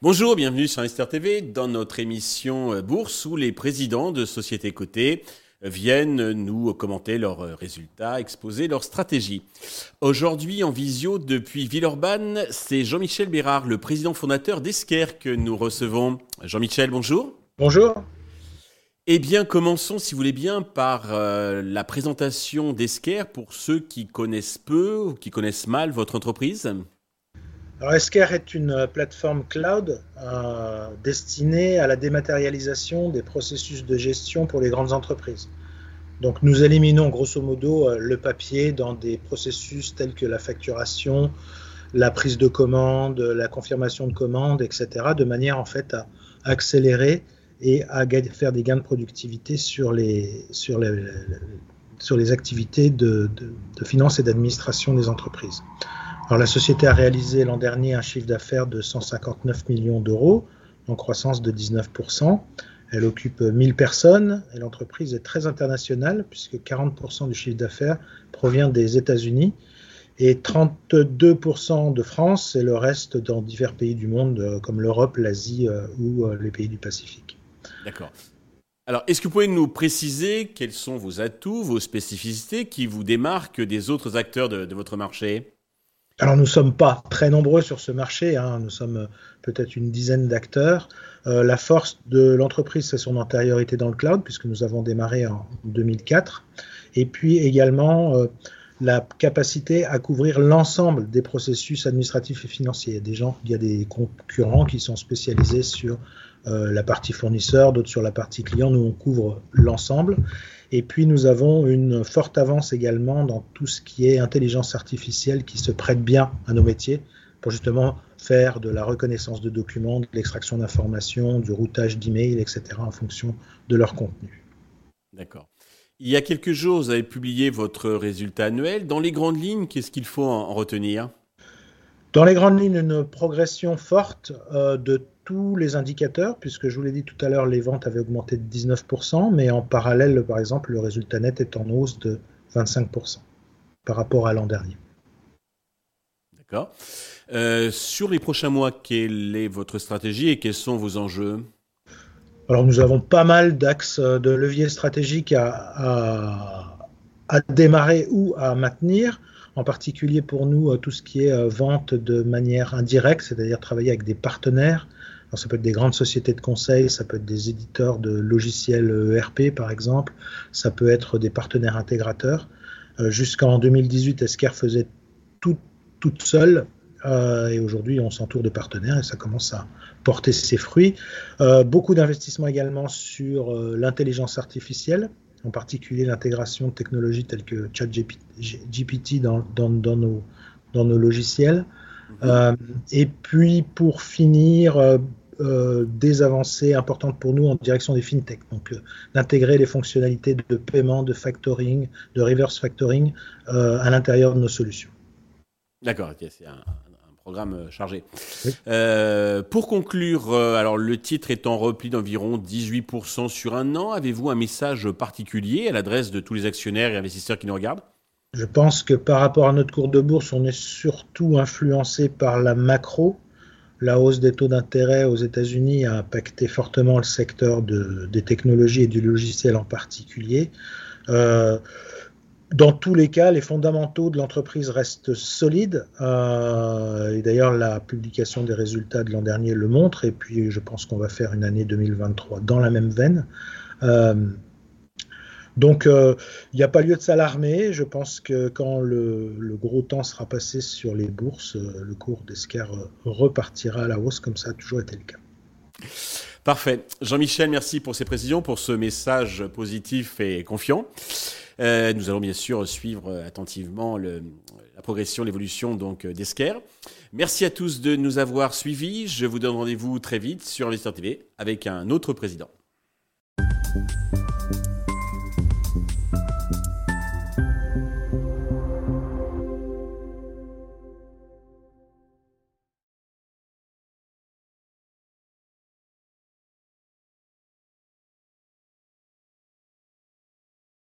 Bonjour, bienvenue sur Investor TV dans notre émission euh, Bourse où les présidents de sociétés cotées euh, viennent nous commenter leurs euh, résultats, exposer leurs stratégies. Aujourd'hui en visio depuis Villeurbanne, c'est Jean-Michel Bérard, le président fondateur d'Esquer que nous recevons. Jean-Michel, bonjour. Bonjour. Eh bien, commençons, si vous voulez bien, par la présentation d'Esquer pour ceux qui connaissent peu ou qui connaissent mal votre entreprise. Alors, Esker est une euh, plateforme cloud euh, destinée à la dématérialisation des processus de gestion pour les grandes entreprises. Donc, nous éliminons grosso modo euh, le papier dans des processus tels que la facturation, la prise de commande, la confirmation de commande, etc., de manière en fait à accélérer et à faire des gains de productivité sur les, sur les, sur les activités de, de, de finance et d'administration des entreprises. Alors, la société a réalisé l'an dernier un chiffre d'affaires de 159 millions d'euros, en croissance de 19%. Elle occupe 1000 personnes et l'entreprise est très internationale puisque 40% du chiffre d'affaires provient des États-Unis et 32% de France et le reste dans divers pays du monde euh, comme l'Europe, l'Asie euh, ou euh, les pays du Pacifique. D'accord. Alors, est-ce que vous pouvez nous préciser quels sont vos atouts, vos spécificités qui vous démarquent des autres acteurs de, votre marché? Alors nous ne sommes pas très nombreux sur ce marché, hein. nous sommes euh, peut-être une dizaine d'acteurs. Euh, la force de l'entreprise, c'est son antériorité dans le cloud, puisque nous avons démarré en 2004. Et puis également euh, la capacité à couvrir l'ensemble des processus administratifs et financiers. Il y a des gens, il y a des concurrents qui sont spécialisés sur euh, la partie fournisseur, d'autres sur la partie client. Nous, on couvre l'ensemble. Et puis, nous avons une forte avance également dans tout ce qui est intelligence artificielle qui se prête bien à nos métiers pour justement faire de la reconnaissance de documents, de l'extraction d'informations, du routage d'emails, etc. en fonction de leur contenu. D'accord. Il y a quelques jours, vous avez publié votre résultat annuel. Dans les grandes lignes, qu'est-ce qu'il faut en retenir? Dans les grandes lignes, une progression forte euh, de tous les indicateurs, puisque je vous l'ai dit tout à l'heure, les ventes avaient augmenté de 19%, mais en parallèle, par exemple, le résultat net est en hausse de 25% par rapport à l'an dernier. D'accord. Euh, sur les prochains mois, quelle est votre stratégie et quels sont vos enjeux? Alors nous avons pas mal d'axes de leviers stratégiques à, à, à démarrer ou à maintenir. En particulier pour nous tout ce qui est euh, vente de manière indirecte, c'est-à-dire travailler avec des partenaires. Alors, ça peut être des grandes sociétés de conseil, ça peut être des éditeurs de logiciels ERP par exemple, ça peut être des partenaires intégrateurs. Euh, Jusqu'en 2018, Esker faisait tout toute seule euh, et aujourd'hui on s'entoure de partenaires et ça commence à porter ses fruits. Euh, beaucoup d'investissements également sur euh, l'intelligence artificielle, en particulier l'intégration de technologies telles que ChatGPT dans, dans, dans, nos, dans nos logiciels. Euh, et puis pour finir, des avancées importantes pour nous en direction des fintech. Donc d'intégrer les fonctionnalités de paiement, de factoring, de reverse factoring à l'intérieur de nos solutions. D'accord, c'est un, programme chargé. pour conclure, alors le titre est en repli d'environ 18% sur un an. Avez-vous un message particulier à l'adresse de tous les actionnaires et investisseurs qui nous regardent? Je pense que par rapport à notre cours de bourse, on est surtout influencé par la macro. La hausse des taux d'intérêt aux États-Unis a impacté fortement le secteur de, des technologies et du logiciel en particulier. Euh, dans tous les cas, les fondamentaux de l'entreprise restent solides. Euh, et d'ailleurs, la publication des résultats de l'an dernier le montre. Et puis, je pense qu'on va faire une année 2023 dans la même veine. Euh, donc, euh, il n'y a pas lieu de s'alarmer. Je pense que quand le, gros temps sera passé sur les bourses, le cours euh, repartira à la hausse, comme ça a toujours été le cas. Parfait. Jean-Michel, merci pour ces précisions, pour ce message positif et confiant. Nous allons bien sûr suivre attentivement la progression, l'évolution donc d'Esquer. Merci à tous de nous avoir suivis. Je vous donne rendez-vous très vite sur Investor TV avec un autre président.